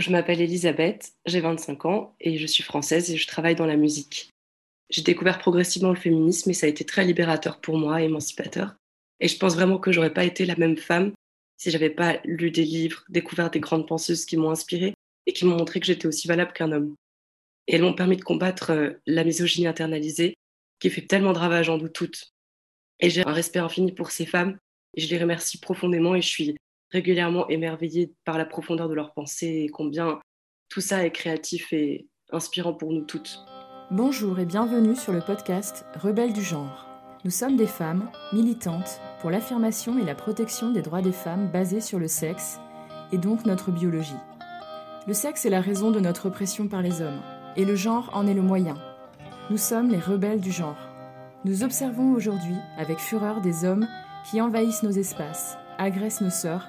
Je m'appelle Elisabeth, j'ai 25 ans et je suis française et je travaille dans la musique. J'ai découvert progressivement le féminisme et ça a été très libérateur pour moi, émancipateur. Et je pense vraiment que j'aurais pas été la même femme si j'avais pas lu des livres, découvert des grandes penseuses qui m'ont inspirée et qui m'ont montré que j'étais aussi valable qu'un homme. Et elles m'ont permis de combattre euh, la misogynie internalisée qui fait tellement de ravages en nous toutes. Et j'ai un respect infini pour ces femmes et je les remercie profondément et je suis régulièrement émerveillée par la profondeur de leurs pensées et combien tout ça est créatif et inspirant pour nous toutes. Bonjour et bienvenue sur le podcast Rebelles du genre. Nous sommes des femmes militantes pour l'affirmation et la protection des droits des femmes basés sur le sexe et donc notre biologie. Le sexe est la raison de notre oppression par les hommes et le genre en est le moyen. Nous sommes les rebelles du genre. Nous observons aujourd'hui avec fureur des hommes qui envahissent nos espaces, agressent nos sœurs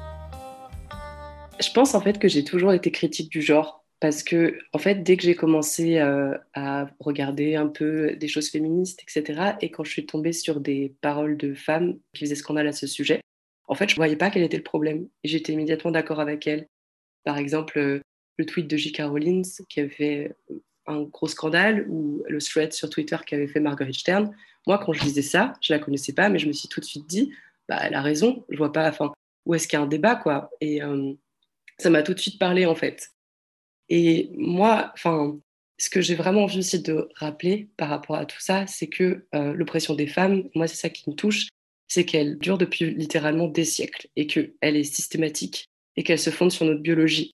Je pense en fait que j'ai toujours été critique du genre parce que en fait dès que j'ai commencé euh, à regarder un peu des choses féministes etc et quand je suis tombée sur des paroles de femmes qui faisaient scandale à ce sujet en fait je voyais pas quel était le problème. J'étais immédiatement d'accord avec elles. Par exemple euh, le tweet de J.K. Rowling qui avait fait un gros scandale ou le thread sur Twitter qui avait fait Margaret Stern. Moi quand je disais ça je la connaissais pas mais je me suis tout de suite dit bah elle a raison je vois pas enfin où est-ce qu'il y a un débat quoi. Et euh, ça m'a tout de suite parlé en fait. Et moi, enfin, ce que j'ai vraiment envie aussi de rappeler par rapport à tout ça, c'est que euh, l'oppression des femmes, moi, c'est ça qui me touche, c'est qu'elle dure depuis littéralement des siècles et qu'elle est systématique et qu'elle se fonde sur notre biologie.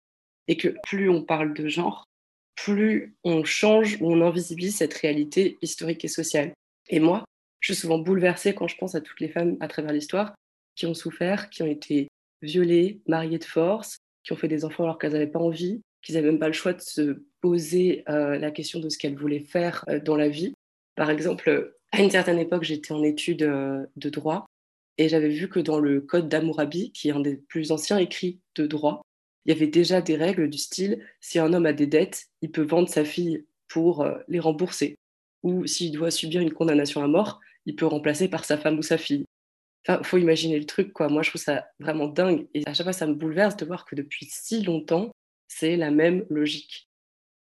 Et que plus on parle de genre, plus on change ou on invisibilise cette réalité historique et sociale. Et moi, je suis souvent bouleversée quand je pense à toutes les femmes à travers l'histoire qui ont souffert, qui ont été violées, mariées de force, qui ont fait des enfants alors qu'elles n'avaient pas envie, qu'ils n'avaient même pas le choix de se poser euh, la question de ce qu'elles voulaient faire euh, dans la vie. Par exemple, à une certaine époque, j'étais en études euh, de droit et j'avais vu que dans le code d'Amourabi, qui est un des plus anciens écrits de droit, il y avait déjà des règles du style si un homme a des dettes, il peut vendre sa fille pour les rembourser. Ou s'il doit subir une condamnation à mort, il peut remplacer par sa femme ou sa fille. Enfin, faut imaginer le truc, quoi. Moi, je trouve ça vraiment dingue. Et à chaque fois, ça me bouleverse de voir que depuis si longtemps, c'est la même logique.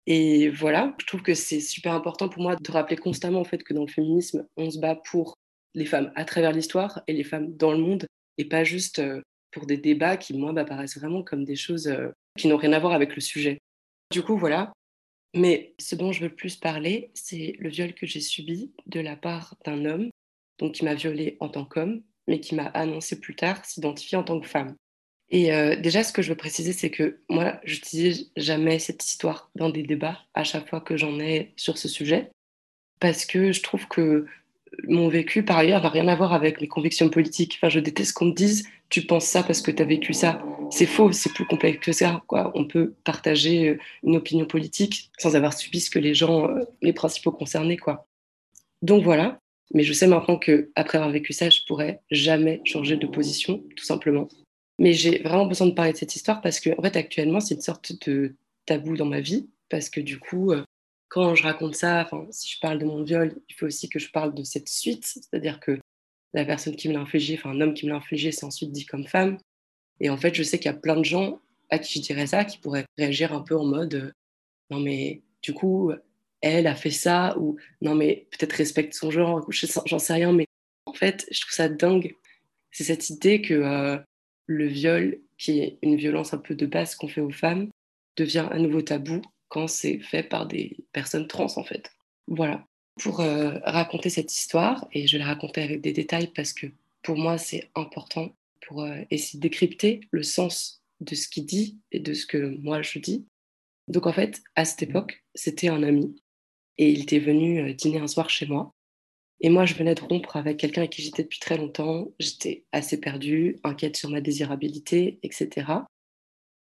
Et voilà, je trouve que c'est super important pour moi de rappeler constamment en fait que dans le féminisme, on se bat pour les femmes à travers l'histoire et les femmes dans le monde, et pas juste euh, pour des débats qui, moi, bah, paraissent vraiment comme des choses euh, qui n'ont rien à voir avec le sujet. Du coup, voilà. Mais ce dont je veux le plus parler, c'est le viol que j'ai subi de la part d'un homme, donc qui m'a violée en tant qu'homme, mais qui m'a annoncé plus tard s'identifier en tant que femme. Et euh, déjà, ce que je veux préciser, c'est que moi, je n'utilise jamais cette histoire dans des débats à chaque fois que j'en ai sur ce sujet, parce que je trouve que mon vécu, par ailleurs, n'a rien à voir avec mes convictions politiques. Enfin, je déteste qu'on me dise tu penses ça parce que tu as vécu ça. C'est faux, c'est plus complexe que ça. On peut partager euh, une opinion politique sans avoir subi ce que les gens, euh, les principaux concernés. Quoi. Donc voilà. Mais je sais maintenant qu'après avoir vécu ça, je pourrais jamais changer de position, tout simplement. Mais j'ai vraiment besoin de parler de cette histoire parce que, fait, actuellement, c'est une sorte de tabou dans ma vie. Parce que du coup, euh, quand je raconte ça, si je parle de mon viol, il faut aussi que je parle de cette suite. C'est-à-dire que la personne qui me l'a infligé, enfin, un homme qui me l'a infligé, c'est ensuite dit comme femme. Et en fait, je sais qu'il y a plein de gens à qui je dirais ça qui pourraient réagir un peu en mode euh, non, mais du coup, elle a fait ça, ou non, mais peut-être respecte son genre, j'en sais rien, mais en fait, je trouve ça dingue. C'est cette idée que euh, le viol, qui est une violence un peu de base qu'on fait aux femmes, devient un nouveau tabou quand c'est fait par des personnes trans, en fait. Voilà. Pour euh, raconter cette histoire, et je la raconter avec des détails parce que pour moi, c'est important pour euh, essayer de décrypter le sens de ce qu'il dit et de ce que moi je dis. Donc en fait, à cette époque, c'était un ami et il était venu euh, dîner un soir chez moi. Et moi, je venais de rompre avec quelqu'un avec qui j'étais depuis très longtemps. J'étais assez perdue, inquiète sur ma désirabilité, etc.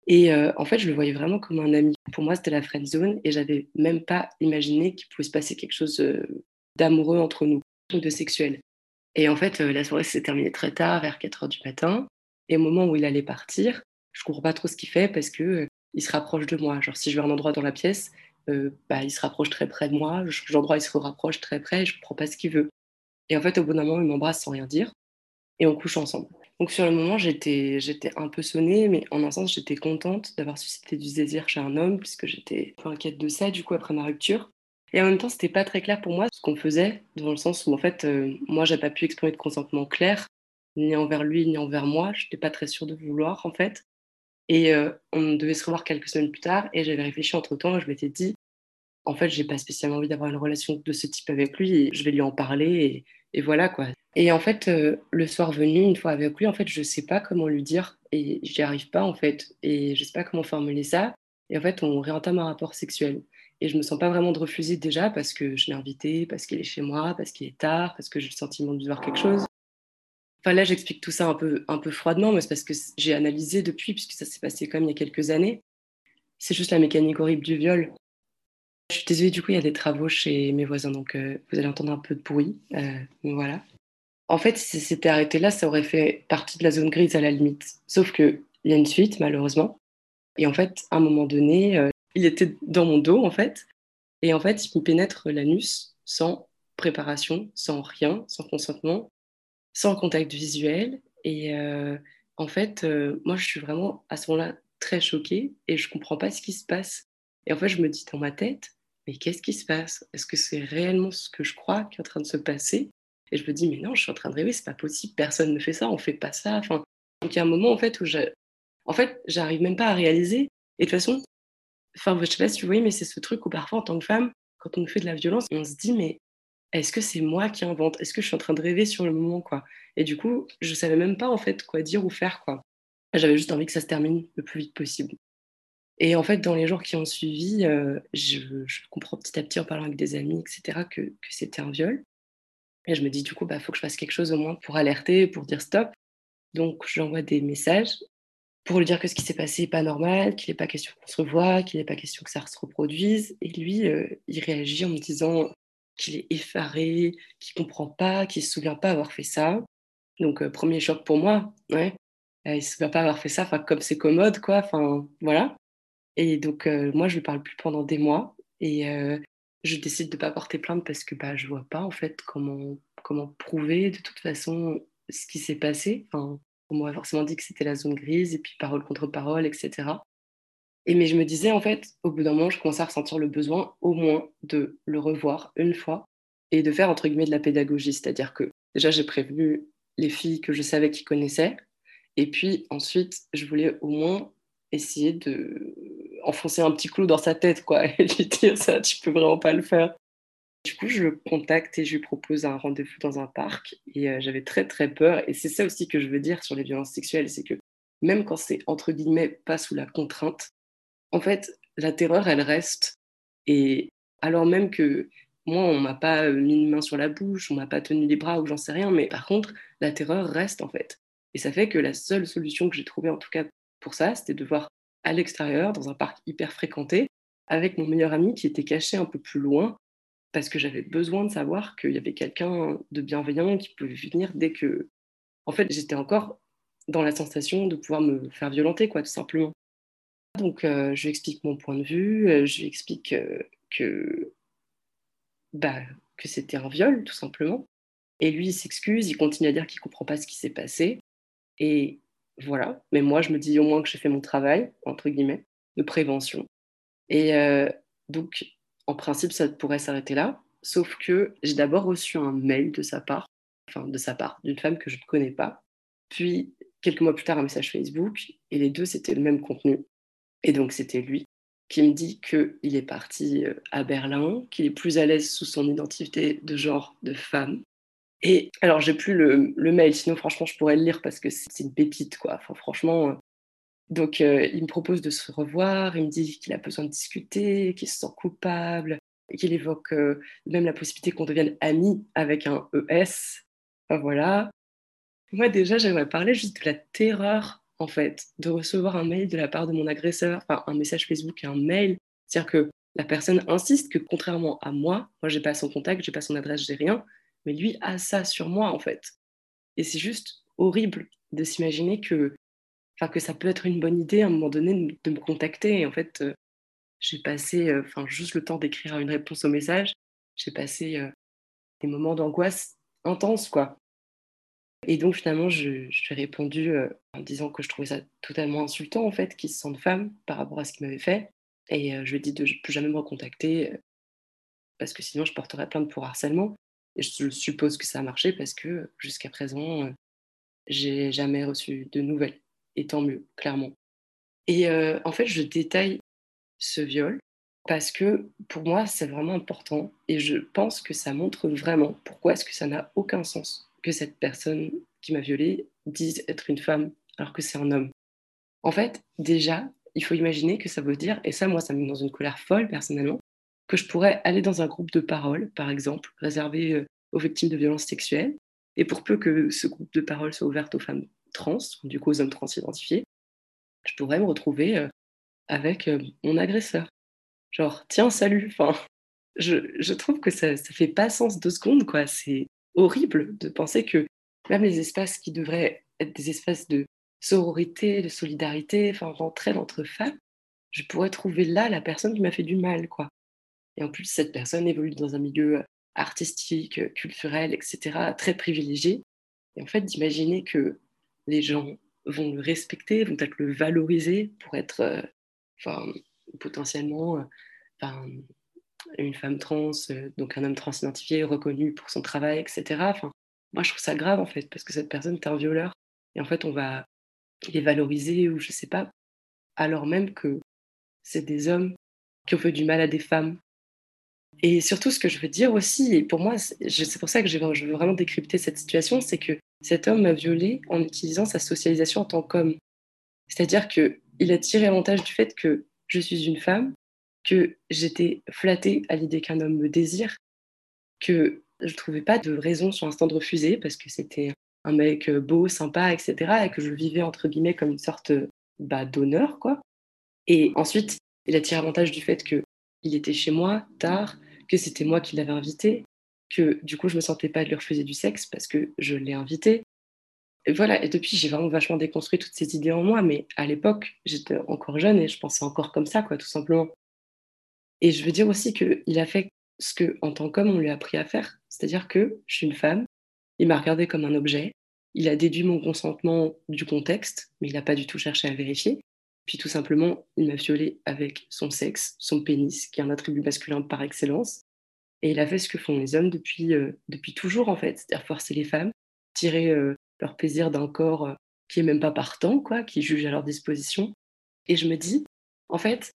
Et euh, en fait, je le voyais vraiment comme un ami. Pour moi, c'était la friend zone et j'avais même pas imaginé qu'il pouvait se passer quelque chose euh, d'amoureux entre nous, ou de sexuel. Et en fait, la soirée s'est terminée très tard, vers 4 heures du matin. Et au moment où il allait partir, je comprends pas trop ce qu'il fait parce que il se rapproche de moi. Genre, si je vais à un endroit dans la pièce, bah, il se rapproche très près de moi. L'endroit, il se rapproche très près je comprends pas ce qu'il veut. Et en fait, au bout d'un moment, il m'embrasse sans rien dire et on couche ensemble. Donc sur le moment, j'étais, j'étais un peu sonnée, mais en un sens, j'étais contente d'avoir suscité du désir chez un homme, puisque j'étais un peu inquiète de ça, du coup, après ma rupture. Et en même temps, c'était pas très clair pour moi ce qu'on faisait, dans le sens où, en fait, euh, moi, j'ai pas pu exprimer de consentement clair, ni envers lui, ni envers moi. Je n'étais pas très sûre de vouloir, en fait. Et euh, on devait se revoir quelques semaines plus tard, et j'avais réfléchi entre temps, et je m'étais dit, en fait, j'ai pas spécialement envie d'avoir une relation de ce type avec lui, je vais lui en parler, et voilà quoi. Et en fait, euh, le soir venu, une fois avec lui, en fait, je sais pas comment lui dire et j'y arrive pas en fait. Et je sais pas comment formuler ça. Et en fait, on réentame un rapport sexuel. Et je me sens pas vraiment de refuser déjà parce que je l'ai invité, parce qu'il est chez moi, parce qu'il est tard, parce que j'ai le sentiment de voir quelque chose. Enfin là, j'explique tout ça un peu, un peu froidement, mais c'est parce que j'ai analysé depuis, puisque ça s'est passé quand même il y a quelques années. C'est juste la mécanique horrible du viol. Je suis désolée, du coup, il y a des travaux chez mes voisins, donc euh, vous allez entendre un peu de bruit. Euh, voilà. En fait, si c'était arrêté là, ça aurait fait partie de la zone grise à la limite. Sauf qu'il y a une suite, malheureusement. Et en fait, à un moment donné, euh, il était dans mon dos, en fait. Et en fait, il me pénètre l'anus sans préparation, sans rien, sans consentement, sans contact visuel. Et en fait, moi, je suis vraiment à ce moment-là très choquée et je comprends pas ce qui se passe. Et en fait, je me dis dans ma tête, mais qu'est-ce qui se passe? Est-ce que c'est réellement ce que je crois qui est en train de se passer? Et je me dis, mais non, je suis en train de rêver, c'est pas possible, personne ne fait ça, on fait pas ça. Enfin, donc il y a un moment en fait où je, en fait, j'arrive même pas à réaliser. Et de toute façon, enfin, je sais pas si vous voyez, mais c'est ce truc où parfois en tant que femme, quand on nous fait de la violence, on se dit, mais est-ce que c'est moi qui invente? Est-ce que je suis en train de rêver sur le moment, quoi? Et du coup, je savais même pas en fait quoi dire ou faire, quoi. J'avais juste envie que ça se termine le plus vite possible. Et en fait, dans les jours qui ont suivi, euh, je, comprends petit à petit en parlant avec des amis, etc., que, c'était un viol. Et je me dis, du coup, il bah, faut que je fasse quelque chose au moins pour alerter, pour dire stop. Donc, j'envoie des messages pour lui dire que ce qui s'est passé n'est pas normal, qu'il n'est pas question qu'on se revoie, qu'il n'est pas question que ça se reproduise. Et lui, euh, il réagit en me disant qu'il est effaré, qu'il comprend pas, qu'il se souvient pas avoir fait ça. Donc, euh, premier choc pour moi, ouais. il se souvient pas avoir fait ça, comme c'est commode, quoi. Enfin, voilà. Et donc, euh, moi, je ne parle plus pendant des mois. Et euh, je décide de ne pas porter plainte parce que bah, je ne vois pas, en fait, comment, comment prouver de toute façon ce qui s'est passé. Enfin, on m'aurait forcément dit que c'était la zone grise, et puis parole contre parole, etc. Et mais je me disais, en fait, au bout d'un moment, je commençais à ressentir le besoin, au moins, de le revoir une fois et de faire, entre guillemets, de la pédagogie. C'est-à-dire que déjà, j'ai prévenu les filles que je savais qui connaissaient. Et puis ensuite, je voulais au moins essayer de enfoncer un petit clou dans sa tête, quoi, et lui dire ça, tu peux vraiment pas le faire. Du coup, je le contacte et je lui propose un rendez-vous dans un parc. Et euh, j'avais très très peur. Et c'est ça aussi que je veux dire sur les violences sexuelles, c'est que même quand c'est entre guillemets pas sous la contrainte, en fait, la terreur, elle reste. Et alors même que moi, on m'a pas euh, mis une main sur la bouche, on m'a pas tenu les bras ou j'en sais rien, mais par contre, la terreur reste en fait. Et ça fait que la seule solution que j'ai trouvée, en tout cas pour ça, c'était de voir à l'extérieur, dans un parc hyper fréquenté, avec mon meilleur ami qui était caché un peu plus loin, parce que j'avais besoin de savoir qu'il y avait quelqu'un de bienveillant qui pouvait venir dès que... En fait, j'étais encore dans la sensation de pouvoir me faire violenter, quoi, tout simplement. Donc, euh, je lui explique mon point de vue, euh, je lui explique euh, que, bah, que c'était un viol, tout simplement. Et lui, il s'excuse, il continue à dire qu'il comprend pas ce qui s'est passé. Et voilà. Mais moi, je me dis au moins que j'ai fait mon travail, entre guillemets, de prévention. Et euh, donc, en principe, ça pourrait s'arrêter là. Sauf que j'ai d'abord reçu un mail de sa part, enfin de sa part, d'une femme que je ne connais pas. Puis, quelques mois plus tard, un message Facebook. Et les deux, c'était le même contenu. Et donc, c'était lui qui me dit qu'il est parti euh, à Berlin, qu'il est plus à l'aise sous son identité de genre de femme, et alors, j'ai plus le, mail, sinon, franchement, je pourrais le lire parce que c'est une pépite, quoi. Franchement. Euh, donc, euh, il me propose de se revoir, il me dit qu'il a besoin de discuter, qu'il se sent coupable, qu'il évoque euh, même la possibilité qu'on devienne amis avec un ES. Enfin, voilà. Moi, déjà, j'aimerais parler juste de la terreur, en fait, de recevoir un mail de la part de mon agresseur, enfin un message Facebook et un mail. C'est-à-dire que la personne insiste que contrairement à moi, moi j'ai pas son contact, j'ai pas son adresse, j'ai rien, mais lui a ça sur moi en fait. Et c'est juste horrible de s'imaginer que, que ça peut être une bonne idée à un moment donné de, me contacter. Et en fait, euh, j'ai passé euh, enfin, juste le temps d'écrire une réponse au message. J'ai passé euh, des moments d'angoisse intenses, quoi. Et donc finalement, je, lui ai répondu en disant que je trouvais ça totalement insultant, en fait, qu'il se sente femme par rapport à ce qu'il m'avait fait. Et je lui ai dit de ne plus jamais me recontacter, parce que sinon je porterais plainte pour harcèlement. Et je suppose que ça a marché parce que jusqu'à présent, j'ai jamais reçu de nouvelles. Et tant mieux, clairement. Et en fait, je détaille ce viol parce que pour moi, c'est vraiment important. Et je pense que ça montre vraiment pourquoi est-ce que ça n'a aucun sens que cette personne qui m'a violée dise être une femme alors que c'est un homme. En fait, déjà, il faut imaginer que ça veut dire, et ça, moi, ça me met dans une colère folle personnellement, que je pourrais aller dans un groupe de parole, par exemple, réservé aux victimes de violences sexuelles, et pour peu que ce groupe de parole soit ouvert aux femmes trans, du coup aux hommes trans identifiés, je pourrais me retrouver avec mon agresseur. Genre, tiens, salut. Enfin, je, trouve que ça, ça fait pas sens deux secondes, quoi. C'est horrible de penser que même les espaces qui devraient être des espaces de sororité, de solidarité, enfin d'entraide entre femmes, je pourrais trouver là la personne qui m'a fait du mal, quoi. Et en plus, cette personne évolue dans un milieu artistique, culturel, etc., très privilégié. Et en fait, d'imaginer que les gens vont le respecter, vont peut-être le valoriser pour être, enfin, potentiellement, enfin, une femme trans, donc un homme trans identifié, reconnu pour son travail, etc. Enfin, moi, je trouve ça grave, en fait, parce que cette personne est un violeur. Et en fait, on va les valoriser, ou je sais pas, alors même que c'est des hommes qui ont fait du mal à des femmes. Et surtout, ce que je veux dire aussi, et pour moi, c'est pour ça que je veux vraiment décrypter cette situation, c'est que cet homme m'a violée en utilisant sa socialisation en tant qu'homme. C'est-à-dire qu'il a tiré avantage du fait que je suis une femme, que j'étais flattée à l'idée qu'un homme me désire, que je ne trouvais pas de raison sur l'instant de refuser parce que c'était un mec beau, sympa, etc. et que je vivais entre guillemets comme une sorte bah, d'honneur, quoi. Et ensuite, il a tiré avantage du fait qu'il était chez moi tard, que c'était moi qui l'avais invité, que du coup je me sentais pas de lui refuser du sexe parce que je l'ai invité. Et voilà, et depuis j'ai vraiment vachement déconstruit toutes ces idées en moi, mais à l'époque j'étais encore jeune et je pensais encore comme ça, quoi, tout simplement. Et je veux dire aussi qu'il a fait ce que, en tant qu'homme, on lui a appris à faire. C'est-à-dire que je suis une femme, il m'a regardé comme un objet, il a déduit mon consentement du contexte, mais il n'a pas du tout cherché à vérifier. Puis tout simplement, il m'a violée avec son sexe, son pénis, qui est un attribut masculin par excellence. Et il a fait ce que font les hommes depuis, euh, depuis toujours, en fait, c'est-à-dire forcer les femmes, tirer euh, leur plaisir d'un corps euh, qui est même pas partant, quoi, qui juge à leur disposition. Et je me dis, en fait,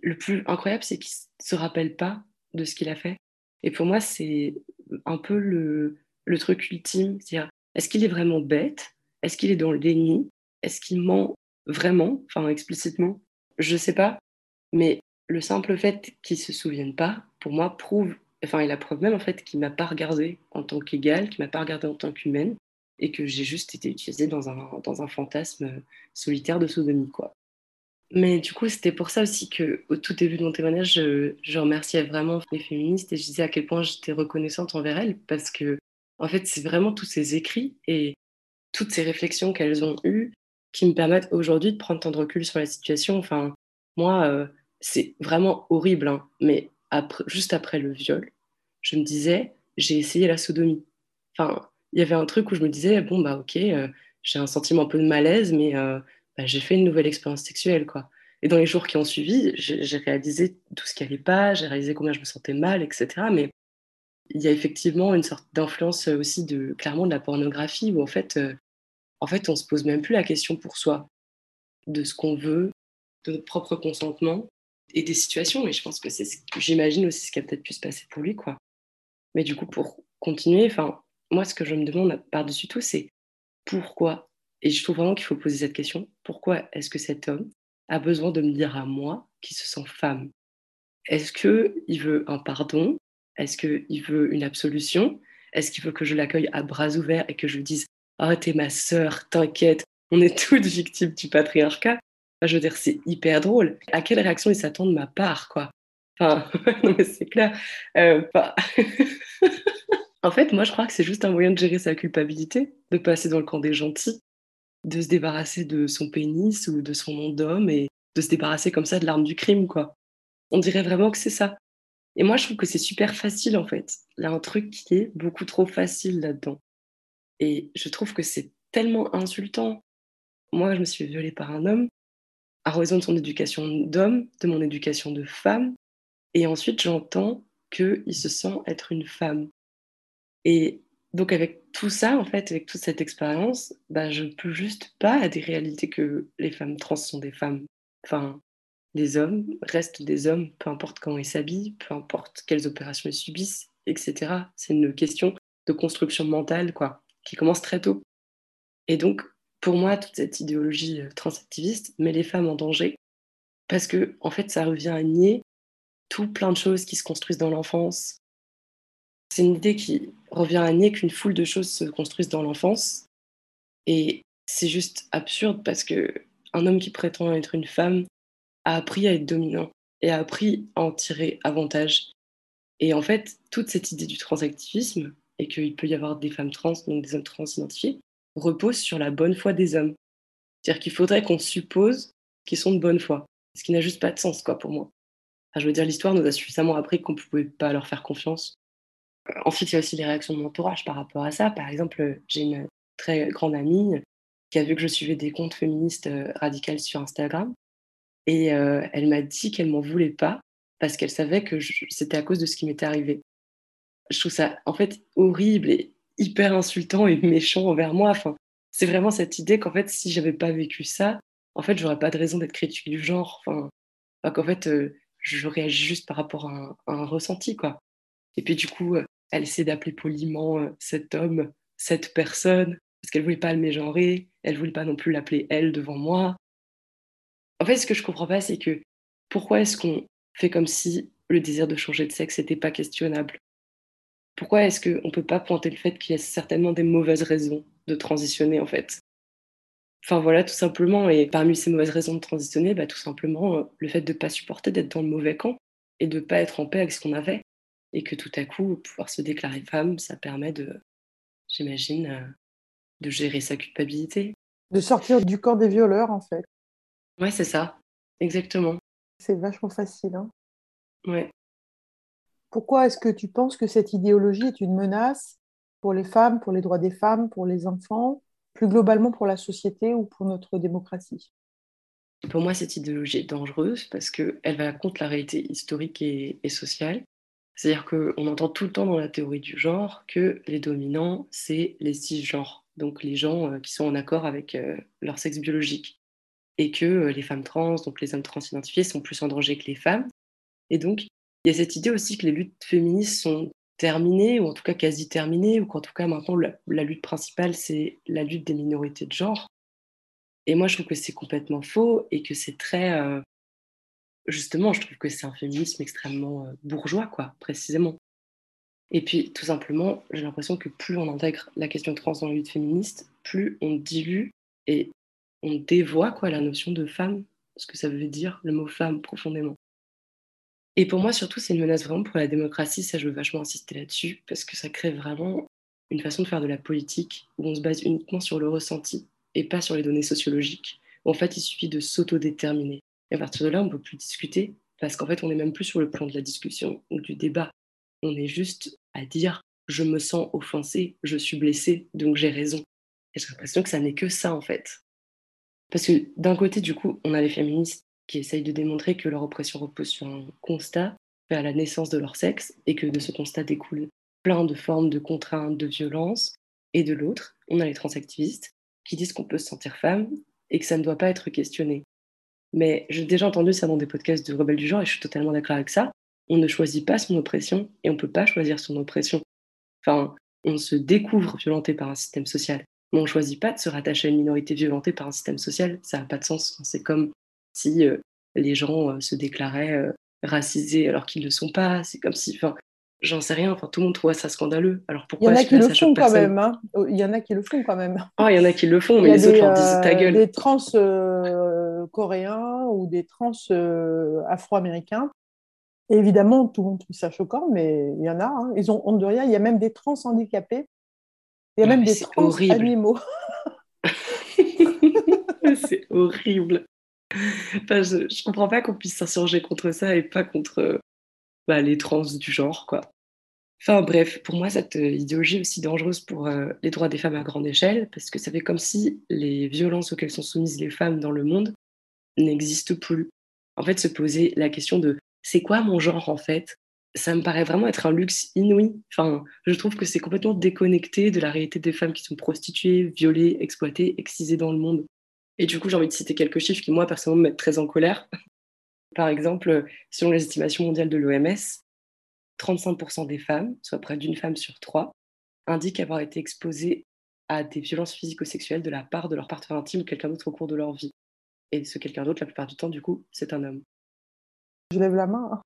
le plus incroyable, c'est qu'il ne se rappelle pas de ce qu'il a fait. Et pour moi, c'est un peu le, le truc ultime. C'est-à-dire, est-ce qu'il est vraiment bête? Est-ce qu'il est dans le déni? Est-ce qu'il ment vraiment, enfin explicitement Je sais pas. Mais le simple fait qu'il se souvienne pas, pour moi, prouve, enfin, il a preuve même en fait qu'il m'a pas regardé en tant qu'égal, qu'il m'a pas regardé en tant qu'humaine, et que j'ai juste été utilisée dans un, dans un fantasme solitaire de sodomie, quoi. Mais du coup, c'était pour ça aussi que, au tout début de mon témoignage, je, je remerciais vraiment les féministes et je disais à quel point j'étais reconnaissante envers elles parce que, en fait, c'est vraiment tous ces écrits et toutes ces réflexions qu'elles ont eues qui me permettent aujourd'hui de prendre tant de recul sur la situation. Enfin, moi, euh, c'est vraiment horrible, hein, mais juste après le viol, je me disais, j'ai essayé la sodomie. Enfin, il y avait un truc où je me disais, bon, bah ok, euh, j'ai un sentiment un peu de malaise, mais euh, bah, j'ai fait une nouvelle expérience sexuelle, quoi. Et dans les jours qui ont suivi, j'ai réalisé tout ce qui n'allait pas, j'ai réalisé combien je me sentais mal, etc. Mais il y a effectivement une sorte d'influence aussi de clairement de la pornographie où en fait, en fait, on se pose même plus la question pour soi de ce qu'on veut, de notre propre consentement et des situations. Et je pense que c'est ce que j'imagine aussi ce qui a peut-être pu se passer pour lui, quoi. Mais du coup, pour continuer, enfin, moi, ce que je me demande par-dessus tout, c'est pourquoi et je trouve vraiment qu'il faut poser cette question. Pourquoi est-ce que cet homme a besoin de me dire à moi qu'il se sent femme? Est-ce qu'il veut un pardon? Est-ce qu'il veut une absolution? Est-ce qu'il veut que je l'accueille à bras ouverts et que je dise Ah, t'es ma sœur, t'inquiète, on est toutes victimes du patriarcat. je veux dire, c'est hyper drôle. À quelle réaction ils s'attendent de ma part, quoi? Enfin, non mais c'est clair. Euh, en fait, moi, je crois que c'est juste un moyen de gérer sa culpabilité, de passer dans le camp des gentils, de se débarrasser de son pénis ou de son nom d'homme et de se débarrasser comme ça de l'arme du crime, quoi. On dirait vraiment que c'est ça. Et moi, je trouve que c'est super facile, en fait. Il y a un truc qui est beaucoup trop facile là-dedans. Et je trouve que c'est tellement insultant. Moi, je me suis violée par un homme, à raison de son éducation d'homme, de mon éducation de femme. Et ensuite, j'entends qu'il se sent être une femme. Et donc, avec tout ça, en fait, avec toute cette expérience, bah, je ne peux juste pas à des réalités que les femmes trans sont des femmes. Enfin, les hommes restent des hommes, peu importe comment ils s'habillent, peu importe quelles opérations ils subissent, etc. C'est une question de construction mentale, quoi, qui commence très tôt. Et donc, pour moi, toute cette idéologie euh, transactiviste met les femmes en danger parce que, en fait, ça revient à nier tout plein de choses qui se construisent dans l'enfance. C'est une idée qui revient à nier qu'une foule de choses se construisent dans l'enfance. Et c'est juste absurde parce que un homme qui prétend être une femme a appris à être dominant et a appris à en tirer avantage. Et en fait, toute cette idée du transactivisme, et qu'il peut y avoir des femmes trans, donc des hommes trans identifiés, repose sur la bonne foi des hommes. C'est-à-dire qu'il faudrait qu'on suppose qu'ils sont de bonne foi, ce qui n'a juste pas de sens, quoi, pour moi. je veux dire, l'histoire nous a suffisamment appris qu'on ne pouvait pas leur faire confiance. Euh, ensuite, il y a aussi les réactions de mon entourage par rapport à ça. Par exemple, j'ai une très grande amie qui a vu que je suivais des comptes féministes euh, radicales sur Instagram et euh, elle m'a dit qu'elle m'en voulait pas parce qu'elle savait que c'était à cause de ce qui m'était arrivé. Je trouve ça en fait horrible et hyper insultant et méchant envers moi. Enfin, c'est vraiment cette idée qu'en fait, si j'avais pas vécu ça, en fait, j'aurais pas de raison d'être critique du genre. Enfin, qu'en fait, euh, je réagis juste par rapport à un, ressenti, quoi. Et puis du coup, euh, elle essaie d'appeler poliment cet homme, cette personne, parce qu'elle voulait pas le mégenrer, elle voulait pas non plus l'appeler elle devant moi. En fait, ce que je comprends pas, c'est que pourquoi est-ce qu'on fait comme si le désir de changer de sexe n'était pas questionnable? Pourquoi est-ce qu'on ne peut pas pointer le fait qu'il y a certainement des mauvaises raisons de transitionner, en fait? Enfin voilà, tout simplement. Et parmi ces mauvaises raisons de transitionner, bah, tout simplement euh, le fait de ne pas supporter d'être dans le mauvais camp et de ne pas être en paix avec ce qu'on avait. Et que tout à coup, pouvoir se déclarer femme, ça permet de, j'imagine, euh, de gérer sa culpabilité. De sortir du camp des violeurs, en fait. Ouais, c'est ça, exactement. C'est vachement facile. Hein ouais. Pourquoi est-ce que tu penses que cette idéologie est une menace pour les femmes, pour les droits des femmes, pour les enfants, plus globalement pour la société ou pour notre démocratie? Pour moi, cette idéologie est dangereuse parce qu'elle va contre la réalité historique et, sociale. C'est-à-dire qu'on entend tout le temps dans la théorie du genre que les dominants, c'est les cisgenres, donc les gens euh, qui sont en accord avec euh, leur sexe biologique et que euh, les femmes trans, donc les hommes trans identifiés, sont plus en danger que les femmes. Et donc, il y a cette idée aussi que les luttes féministes sont terminées, ou en tout cas quasi terminées, ou qu'en tout cas maintenant la, lutte principale, c'est la lutte des minorités de genre. Et moi, je trouve que c'est complètement faux et que c'est très... Euh, justement, je trouve que c'est un féminisme extrêmement euh, bourgeois, quoi, précisément. Et puis, tout simplement, j'ai l'impression que plus on intègre la question trans dans la lutte féministe, plus on dilue et on dévoie quoi la notion de femme, ce que ça veut dire le mot femme profondément. Et pour moi, surtout, c'est une menace vraiment pour la démocratie. Ça, je veux vachement insister là-dessus parce que ça crée vraiment une façon de faire de la politique où on se base uniquement sur le ressenti et pas sur les données sociologiques. en fait, il suffit de s'autodéterminer. Et à partir de là, on ne peut plus discuter parce qu'en fait, on n'est même plus sur le plan de la discussion ou du débat. On est juste à dire je me sens offensé, je suis blessé, donc j'ai raison. Et j'ai l'impression que ça n'est que ça en fait. Parce que d'un côté, du coup, on a les féministes qui essayent de démontrer que leur oppression repose sur un constat fait à la naissance de leur sexe et que de ce constat découlent plein de formes de contraintes, de violences. Et de l'autre, on a les transactivistes qui disent qu'on peut se sentir femme et que ça ne doit pas être questionné. Mais j'ai déjà entendu ça dans des podcasts de rebelles du genre et je suis totalement d'accord avec ça. On ne choisit pas son oppression et on ne peut pas choisir son oppression. Enfin, on se découvre violenté par un système social on ne choisit pas de se rattacher à une minorité violentée par un système social. Ça n'a pas de sens. C'est comme si les gens se déclaraient racisés alors qu'ils ne le sont pas. C'est comme si. Enfin, J'en sais rien. Enfin, tout le monde trouve ça scandaleux. Alors pourquoi Il y en a qui le font quand même. Hein. Il y en a qui le font quand même. Oh, il y en a qui le font, mais les autres leur disent ta gueule. Des trans coréens ou des trans afro-américains évidemment, tout le monde trouve ça choquant, mais il y en a. Hein. Ils ont honte de rien. Il y a même des trans handicapés. Il y a même des trans animaux. c'est horrible. Je ne comprends pas qu'on puisse s'insurger contre ça et pas contre bah, les trans du genre, quoi. Enfin bref, pour moi, cette idéologie est aussi dangereuse pour euh, les droits des femmes à grande échelle, parce que ça fait comme si les violences auxquelles sont soumises les femmes dans le monde n'existent plus. En fait, se poser la question de c'est quoi mon genre en fait? Ça me paraît vraiment être un luxe inouï. Enfin, je trouve que c'est complètement déconnecté de la réalité des femmes qui sont prostituées, violées, exploitées, excisées dans le monde. Et du coup, j'ai envie de citer quelques chiffres qui, moi, personnellement, me mettent très en colère. Par exemple, selon les estimations mondiales de l'OMS, 35% des femmes, soit près d'une femme sur trois, indiquent avoir été exposées à des violences physico-sexuelles de la part de leur partenaire intime ou quelqu'un d'autre au cours de leur vie. Et ce quelqu'un d'autre, la plupart du temps, du coup, c'est un homme. Je lève la main, hein.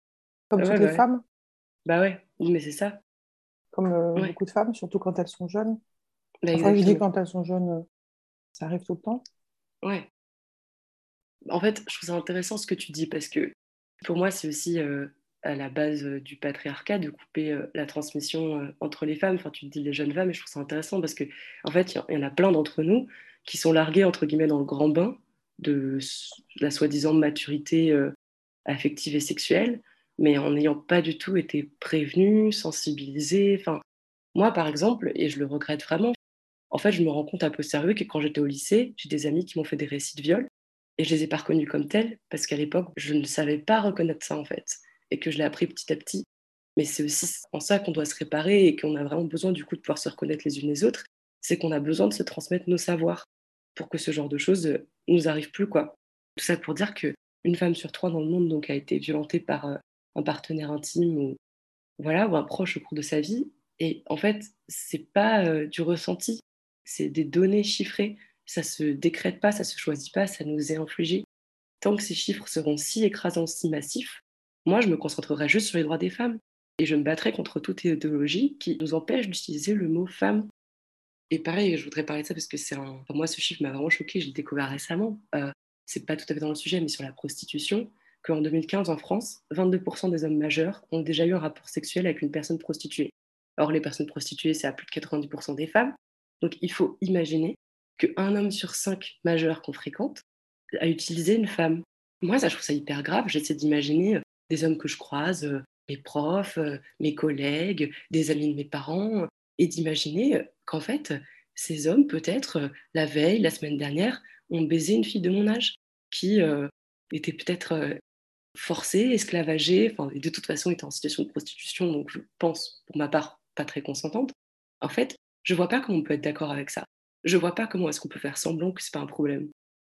comme toutes les bah femmes. Bah ouais, mais c'est ça. Comme euh, beaucoup de femmes, surtout quand elles sont jeunes. Bah, enfin, je dis quand elles sont jeunes, euh, ça arrive tout le temps. Ouais. En fait, je trouve ça intéressant ce que tu dis parce que pour moi, c'est aussi à la base du patriarcat de couper la transmission entre les femmes. Enfin, tu dis les jeunes femmes, et je trouve ça intéressant parce que en fait, il y, en a plein d'entre nous qui sont largués entre guillemets dans le grand bain de la soi-disant maturité affective et sexuelle, mais en n'ayant pas du tout été prévenue, sensibilisée. Enfin, moi, par exemple, et je le regrette vraiment, en fait, je me rends compte peu sérieux que quand j'étais au lycée, j'ai des amis qui m'ont fait des récits de viol et je les ai pas reconnus comme tels parce qu'à l'époque, je ne savais pas reconnaître ça en fait et que je l'ai appris petit à petit. Mais c'est aussi en ça qu'on doit se réparer et qu'on a vraiment besoin du coup de pouvoir se reconnaître les unes les autres. C'est qu'on a besoin de se transmettre nos savoirs pour que ce genre de choses euh, nous arrive plus quoi. Tout ça pour dire que une femme sur trois dans le monde donc a été violentée par euh, un partenaire intime ou voilà un proche au cours de sa vie. Et en fait, c'est pas euh, du ressenti, c'est des données chiffrées. Ça se décrète pas, ça se choisit pas, ça nous est infligé. Tant que ces chiffres seront si écrasants, si massifs, moi je me concentrerai juste sur les droits des femmes et je me battrai contre toute idéologie qui nous empêche d'utiliser le mot femme. Et pareil, je voudrais parler de ça parce que c'est un... moi ce chiffre m'a vraiment choqué, je l'ai découvert récemment. Euh, c'est pas tout à fait dans le sujet, mais sur la prostitution, qu'en 2015 en France, 22% des hommes majeurs ont déjà eu un rapport sexuel avec une personne prostituée. Or, les personnes prostituées, c'est à plus de 90% des femmes. Donc, il faut imaginer qu'un homme sur cinq majeurs qu'on fréquente a utilisé une femme. Moi, ça, je trouve ça hyper grave. J'essaie d'imaginer euh, des hommes que je croise, euh, mes profs, euh, mes collègues, des amis de mes parents, et d'imaginer qu'en fait, ces hommes, peut-être la veille, la semaine dernière, ont baisé une fille de mon âge qui était peut-être forcée, esclavagée, enfin, et de toute façon était en situation de prostitution, donc je pense, pour ma part, pas très consentante. En fait, je vois pas comment on peut être d'accord avec ça. Je vois pas comment est-ce qu'on peut faire semblant que c'est pas un problème.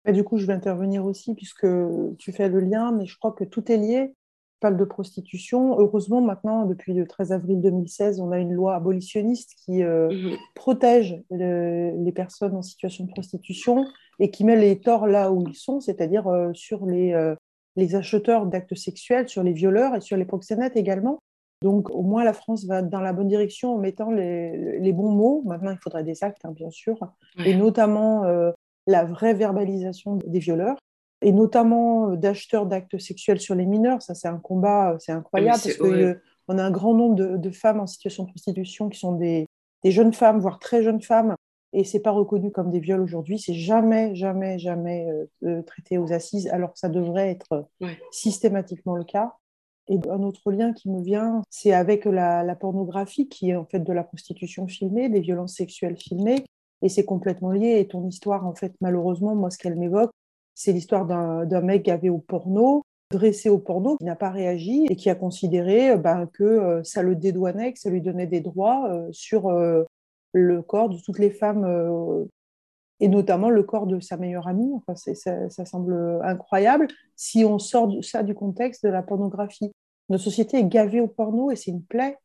Et du coup, je vais intervenir aussi puisque tu fais le lien, mais je crois que tout est lié. Tu parles de prostitution. Heureusement, maintenant, depuis le 13 avril 2016, on a une loi abolitionniste qui euh, mmh protège les personnes en situation de prostitution et qui met les torts là où ils sont, c'est-à-dire euh, sur les, euh, les acheteurs d'actes sexuels, sur les violeurs et sur les proxénètes également. Donc au moins la France va dans la bonne direction en mettant les, les bons mots. Maintenant, il faudrait des actes, hein, bien sûr, et notamment euh, la vraie verbalisation des violeurs et notamment d'acheteurs d'actes sexuels sur les mineurs. Ça, c'est un combat, c'est incroyable parce qu'on a un grand nombre de, de, femmes en situation de prostitution qui sont des, des jeunes femmes, voire très jeunes femmes, et c'est pas reconnu comme des viols aujourd'hui. C'est jamais, jamais, jamais euh, euh, traité aux assises, alors que ça devrait être systématiquement le cas. Et un autre lien qui me vient, c'est avec la, pornographie, qui est en fait de la prostitution filmée, des violences sexuelles filmées, et c'est complètement lié. Et ton histoire, en fait, malheureusement, moi, ce qu'elle m'évoque, c'est l'histoire d'un mec gavé au porno, dressé au porno, qui n'a pas réagi et qui a considéré ben, que ça le dédouanait, que ça lui donnait des droits sur le corps de toutes les femmes, euh, et notamment le corps de sa meilleure amie. Enfin, ça, semble incroyable si on sort de ça du contexte de la pornographie. Notre société est gavée au porno et c'est une plaie.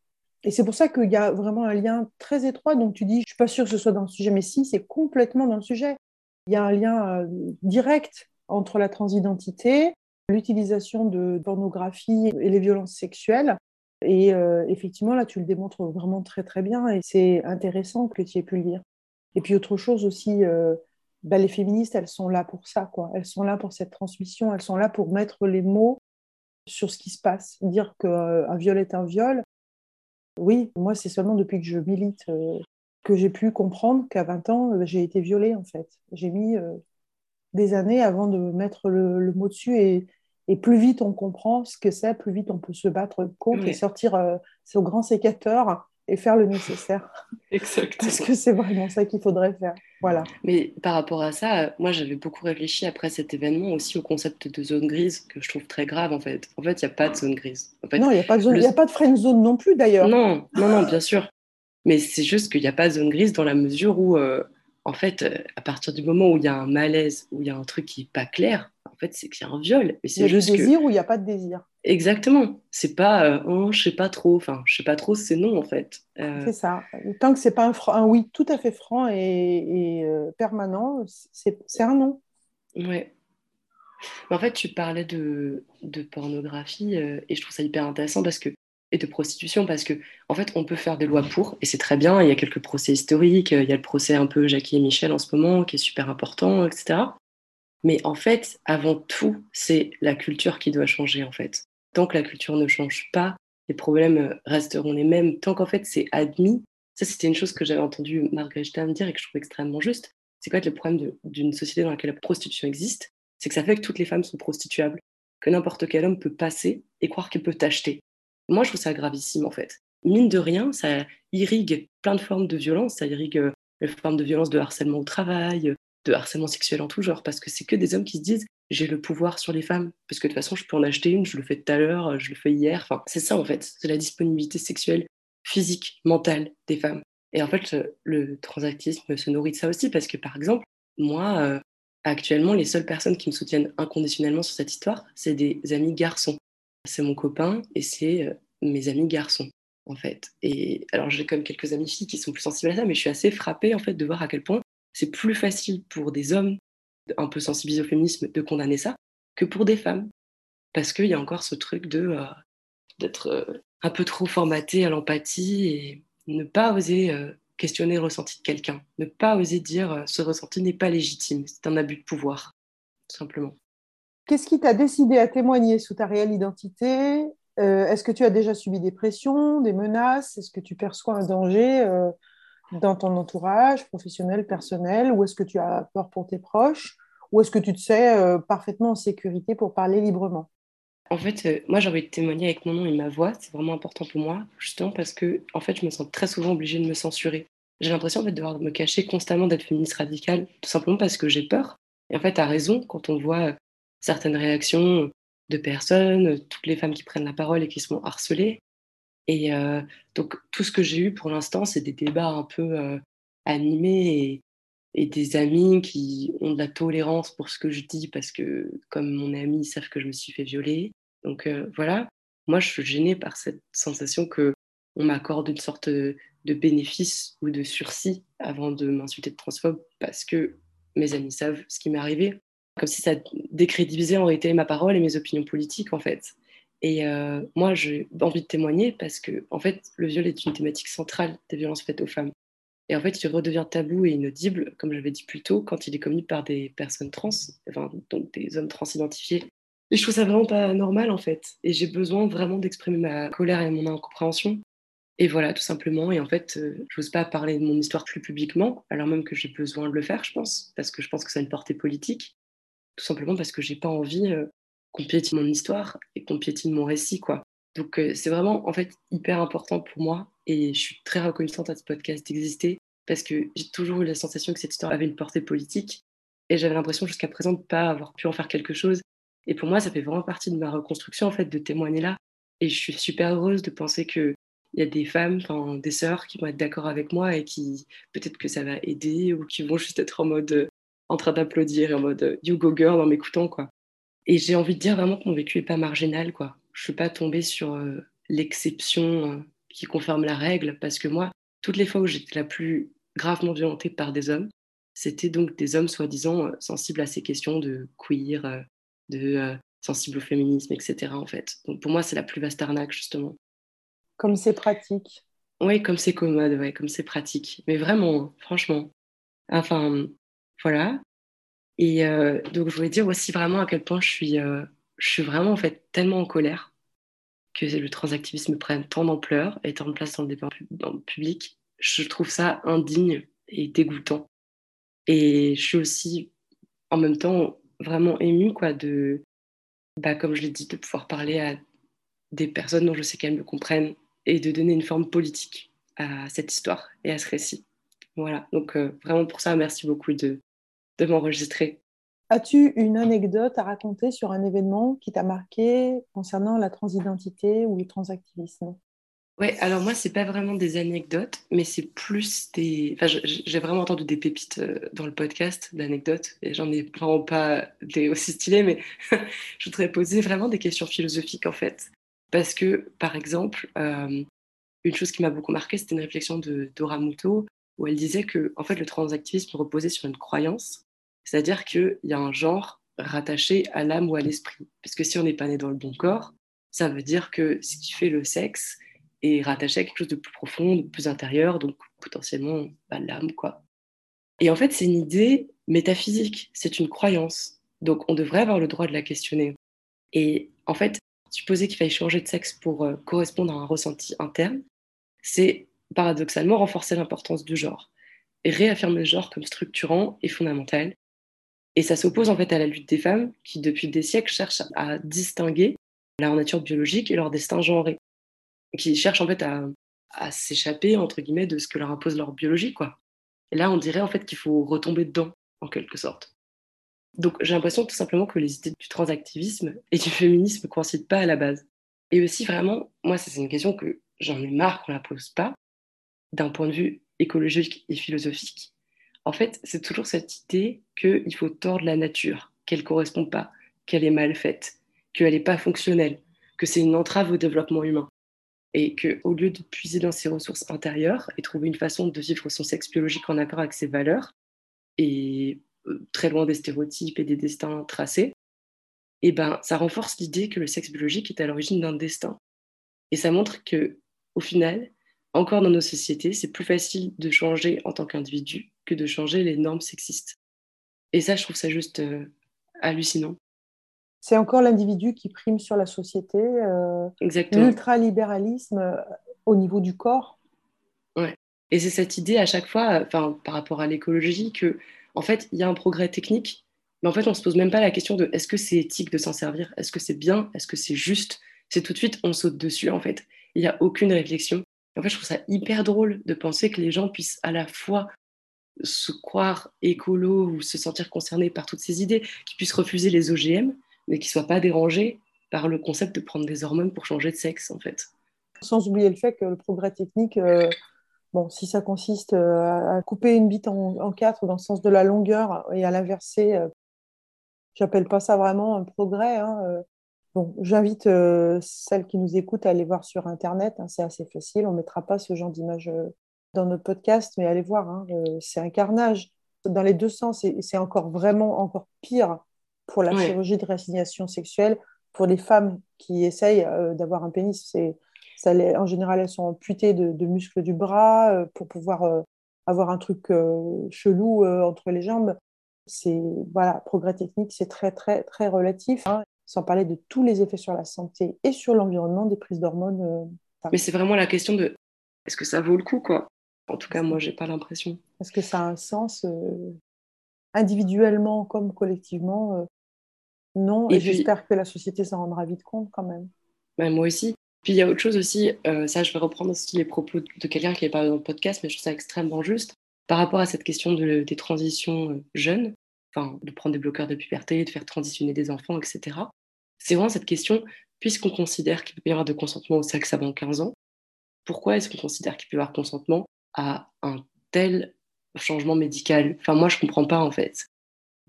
Et c'est pour ça qu'il y a vraiment un lien très étroit. Donc tu dis, je ne suis pas sûre que ce soit dans le sujet, mais si, c'est complètement dans le sujet. Il y a un lien euh, direct entre la transidentité, l'utilisation de pornographie et les violences sexuelles Et euh, effectivement, là, tu le démontres vraiment très, très bien. Et c'est intéressant que tu aies pu le dire. Et puis, autre chose aussi, euh, bah, les féministes, elles sont là pour ça. Quoi. Elles sont là pour cette transmission. Elles sont là pour mettre les mots sur ce qui se passe. Dire qu'un viol est un viol. Oui, moi, c'est seulement depuis que je milite que j'ai pu comprendre qu'à 20 ans, j'ai été violée, en fait. J'ai mis des années avant de mettre le, mot dessus et, plus vite on comprend ce que c'est, plus vite on peut se battre contre et sortir euh, au grand sécateur et faire le nécessaire. Exactement. Parce que c'est vraiment ça qu'il faudrait faire. Voilà. Mais par rapport à ça, moi j'avais beaucoup réfléchi après cet événement aussi au concept de zone grise que je trouve très grave en fait. En fait, il n'y a pas de zone grise. non, il n'y a pas de zone, a pas de friend zone non plus d'ailleurs. Non, non, non, bien sûr. Mais c'est juste qu'il n'y a pas de zone grise dans la mesure où euh, en fait, euh, à partir du moment où il y a un malaise, où il y a un truc qui n'est pas clair, en fait, c'est qu'il y a un viol. il y a juste du désir ou il n'y a pas de désir? Exactement. C'est pas euh, oh, je sais pas trop. Enfin, je sais pas trop, c'est non en fait. Euh, c'est ça. Tant que c'est pas un, oui tout à fait franc et, permanent, c'est un non. Ouais. en fait, tu parlais de, de pornographie et je trouve ça hyper intéressant parce que et de prostitution parce que en fait on peut faire des lois pour et c'est très bien il y a quelques procès historiques il y a le procès un peu Jackie et Michel en ce moment qui est super important etc mais en fait avant tout c'est la culture qui doit changer en fait tant que la culture ne change pas les problèmes resteront les mêmes tant qu'en fait c'est admis ça c'était une chose que j'avais entendu Margaret Stern dire et que je trouve extrêmement juste c'est quoi le problème d'une société dans laquelle la prostitution existe c'est que ça fait que toutes les femmes sont prostituables que n'importe quel homme peut passer et croire qu'il peut t'acheter moi, je trouve ça gravissime, en fait. Mine de rien, ça irrigue plein de formes de violence. Ça irrigue euh, les formes de violence de harcèlement au travail, de harcèlement sexuel en tout genre, parce que c'est que des hommes qui se disent j'ai le pouvoir sur les femmes, parce que de toute façon, je peux en acheter une, je le fais tout à l'heure, je le fais hier. Enfin, c'est ça, en fait. C'est la disponibilité sexuelle, physique, mentale des femmes. Et en fait, le transactisme se nourrit de ça aussi, parce que par exemple, moi, euh, actuellement, les seules personnes qui me soutiennent inconditionnellement sur cette histoire, c'est des amis garçons c'est mon copain et c'est euh, mes amis garçons en fait. Et alors j'ai comme quelques amis filles qui sont plus sensibles à ça, mais je suis assez frappée en fait de voir à quel point c'est plus facile pour des hommes un peu sensibilisés au féminisme de condamner ça que pour des femmes, parce qu'il y a encore ce truc de euh, d'être euh, un peu trop formaté à l'empathie et ne pas oser questionner le ressenti de quelqu'un, ne pas oser dire ce ressenti n'est pas légitime, c'est un abus de pouvoir, tout simplement. Qu'est-ce qui t'a décidé à témoigner sous ta réelle identité? Euh, Est-ce que tu as déjà subi des pressions, des menaces? Est-ce que tu perçois un danger? Euh, dans ton entourage professionnel, personnel Ou est-ce que tu as peur pour tes proches Ou est-ce que tu te sais euh, parfaitement en sécurité pour parler librement? En fait, moi, j'ai envie de témoigner avec mon nom et ma voix. C'est vraiment important pour moi, justement parce que, en fait, je me sens très souvent obligée de me censurer. J'ai l'impression en fait, de devoir me cacher constamment d'être féministe radicale, tout simplement parce que j'ai peur. Et en fait, as raison, quand on voit certaines réactions de personnes, toutes les femmes qui prennent la parole et qui se font harceler. Et euh, donc, tout ce que j'ai eu pour l'instant, c'est des débats un peu euh, animés et, des amis qui ont de la tolérance pour ce que je dis parce que, comme mon ami, ils savent que je me suis fait violer. Donc, euh, voilà. Moi, je suis gênée par cette sensation que on m'accorde une sorte de, de bénéfice ou de sursis avant de m'insulter de transphobe parce que mes amis savent ce qui m'est arrivé comme si ça décrédibilisait en réalité ma parole et mes opinions politiques en fait. Et euh, moi, j'ai envie de témoigner parce que en fait, le viol est une thématique centrale des violences faites aux femmes. Et en fait, il redevient tabou et inaudible, comme j'avais dit plus tôt, quand il est commis par des personnes trans, enfin, donc des hommes trans identifiés. Et je trouve ça vraiment pas normal en fait. Et j'ai besoin vraiment d'exprimer ma colère et mon incompréhension. Et voilà, tout simplement. Et en fait, euh, je n'ose pas parler de mon histoire plus publiquement, alors même que j'ai besoin de le faire, je pense, parce que je pense que ça a une portée politique tout simplement parce que j'ai pas envie euh, qu'on piétine mon histoire et qu'on piétine mon récit, quoi. Donc euh, c'est vraiment en fait hyper important pour moi et je suis très reconnaissante à ce podcast d'exister parce que j'ai toujours eu la sensation que cette histoire avait une portée politique et j'avais l'impression jusqu'à présent de ne pas avoir pu en faire quelque chose. Et pour moi, ça fait vraiment partie de ma reconstruction en fait de témoigner là. Et je suis super heureuse de penser que il y a des femmes, des sœurs qui vont être d'accord avec moi et qui peut-être que ça va aider ou qui vont juste être en mode en train d'applaudir en mode euh, You go girl en m'écoutant, quoi. Et j'ai envie de dire vraiment que mon vécu est pas marginal, quoi. Je suis pas tombée sur euh, l'exception euh, qui confirme la règle, parce que moi, toutes les fois où j'étais la plus gravement violentée par des hommes, c'était donc des hommes soi-disant sensibles à ces questions de queer, de sensibles au féminisme, etc. En fait. Donc pour moi, c'est la plus vaste arnaque, justement. Comme c'est pratique. Oui, comme c'est commode, ouais, comme c'est pratique. Mais vraiment, franchement. Enfin, voilà. Et euh, donc, je voulais dire aussi vraiment à quel point je suis, euh, je suis vraiment en fait tellement en colère que le transactivisme prenne tant d'ampleur et tant de place dans le débat public. Je trouve ça indigne et dégoûtant. Et je suis aussi en même temps vraiment émue quoi, de, bah, comme je l'ai dit, de pouvoir parler à des personnes dont je sais qu'elles me comprennent et de donner une forme politique à cette histoire et à ce récit. Voilà, donc euh, vraiment pour ça, merci beaucoup de, de m'enregistrer. As-tu une anecdote à raconter sur un événement qui t'a marqué concernant la transidentité ou le transactivisme? Oui, alors moi, c'est pas vraiment des anecdotes, mais c'est plus des. Enfin, j'ai vraiment entendu des pépites euh, dans le podcast d'anecdotes, et j'en ai vraiment pas des aussi stylées, mais je voudrais poser vraiment des questions philosophiques en fait. Parce que, par exemple, euh, une chose qui m'a beaucoup marqué, c'était une réflexion de Dora Muto, où elle disait que en fait, le transactivisme reposait sur une croyance c'est-à-dire qu'il y a un genre rattaché à l'âme ou à l'esprit. Puisque si on n'est pas né dans le bon corps, ça veut dire que ce qui fait le sexe est rattaché à quelque chose de plus profond, de plus intérieur, donc potentiellement bah, l'âme, quoi. Et en fait, c'est une idée métaphysique, c'est une croyance. Donc on devrait avoir le droit de la questionner. Et en fait, supposer qu'il faille changer de sexe pour euh, correspondre à un ressenti interne, c'est paradoxalement renforcer l'importance du genre et réaffirmer le genre comme structurant et fondamental et ça s'oppose en fait à la lutte des femmes qui, depuis des siècles, cherchent à distinguer leur nature biologique et leur destin genré, qui cherchent en fait à, s'échapper entre guillemets de ce que leur impose leur biologie, quoi. Et là, on dirait en fait qu'il faut retomber dedans, en quelque sorte. Donc j'ai l'impression tout simplement que les idées du transactivisme et du féminisme ne coïncident pas à la base. Et aussi vraiment, moi c'est une question que j'en ai marre qu'on la pose pas, d'un point de vue écologique et philosophique en fait, c'est toujours cette idée qu'il faut tordre la nature, qu'elle ne correspond pas, qu'elle est mal faite, qu'elle n'est pas fonctionnelle, que c'est une entrave au développement humain. Et qu'au lieu de puiser dans ses ressources intérieures et trouver une façon de vivre son sexe biologique en accord avec ses valeurs, et euh, très loin des stéréotypes et des destins tracés, eh ben, ça renforce l'idée que le sexe biologique est à l'origine d'un destin. Et ça montre que, au final, encore dans nos sociétés, c'est plus facile de changer en tant qu'individu que de changer les normes sexistes. Et ça, je trouve ça juste euh, hallucinant. C'est encore l'individu qui prime sur la société. Euh, L'ultralibéralisme euh, au niveau du corps. Ouais. Et c'est cette idée à chaque fois, enfin, par rapport à l'écologie, que en fait, il y a un progrès technique, mais en fait, on se pose même pas la question de est-ce que c'est éthique de s'en servir, est-ce que c'est bien, est-ce que c'est juste? C'est tout de suite, on saute dessus en fait. Il n'y a aucune réflexion. En fait, je trouve ça hyper drôle de penser que les gens puissent à la fois se croire écolo ou se sentir concerné par toutes ces idées, qu'ils puissent refuser les OGM, mais qu'ils ne soient pas dérangés par le concept de prendre des hormones pour changer de sexe, en fait. Sans oublier le fait que le progrès technique, euh, bon, si ça consiste euh, à couper une bite en, quatre dans le sens de la longueur et à l'inverser, euh, j'appelle pas ça vraiment un progrès. Hein, bon, j'invite celles qui nous écoutent à aller voir sur Internet, hein, c'est assez facile, on ne mettra pas ce genre d'image dans notre podcast, mais allez voir, hein, euh, c'est un carnage dans les deux sens et c'est encore vraiment encore pire pour la chirurgie de réassignation sexuelle pour les femmes qui essayent euh, d'avoir un pénis. C'est, ça, en général, elles sont amputées de, muscles du bras euh, pour pouvoir avoir un truc chelou entre les jambes. C'est voilà, progrès technique, c'est très très très relatif. Hein, sans parler de tous les effets sur la santé et sur l'environnement des prises d'hormones. Mais c'est vraiment la question de est-ce que ça vaut le coup quoi? En tout cas, moi, j'ai pas l'impression. Est-ce que ça a un sens euh, individuellement comme collectivement euh, Non. Et, j'espère que la société s'en rendra vite compte quand même. Ben, moi aussi. Puis il y a autre chose aussi, euh, ça je vais reprendre aussi les propos de quelqu'un qui est parlé dans le podcast, mais je trouve ça extrêmement juste, par rapport à cette question de, des transitions jeunes, enfin de prendre des bloqueurs de puberté, de faire transitionner des enfants, etc. C'est vraiment cette question, puisqu'on considère qu'il peut y avoir de consentement au sexe avant 15 ans, pourquoi est-ce qu'on considère qu'il peut y avoir consentement à un tel changement médical? Enfin, moi, je comprends pas en fait.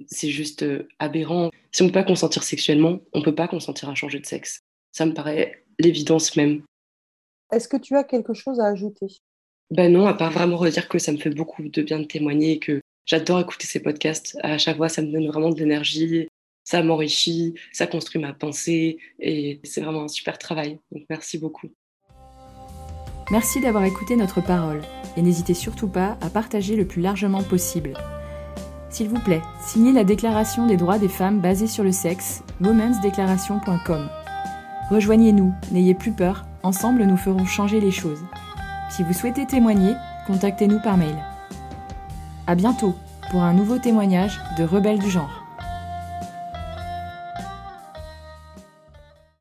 C'est juste euh, aberrant. Si on ne peut pas consentir sexuellement, on ne peut pas consentir à changer de sexe. Ça me paraît l'évidence même. Est-ce que tu as quelque chose à ajouter? Ben non, à part vraiment redire que ça me fait beaucoup de bien de témoigner, que j'adore écouter ces podcasts. À chaque fois, ça me donne vraiment de l'énergie, ça m'enrichit, ça construit ma pensée et c'est vraiment un super travail. Donc merci beaucoup. Merci d'avoir écouté notre parole et n'hésitez surtout pas à partager le plus largement possible. S'il vous plaît, signez la Déclaration des droits des femmes basée sur le sexe, womensdeclaration.com. Rejoignez-nous, n'ayez plus peur, ensemble nous ferons changer les choses. Si vous souhaitez témoigner, contactez-nous par mail. À bientôt pour un nouveau témoignage de Rebelles du genre.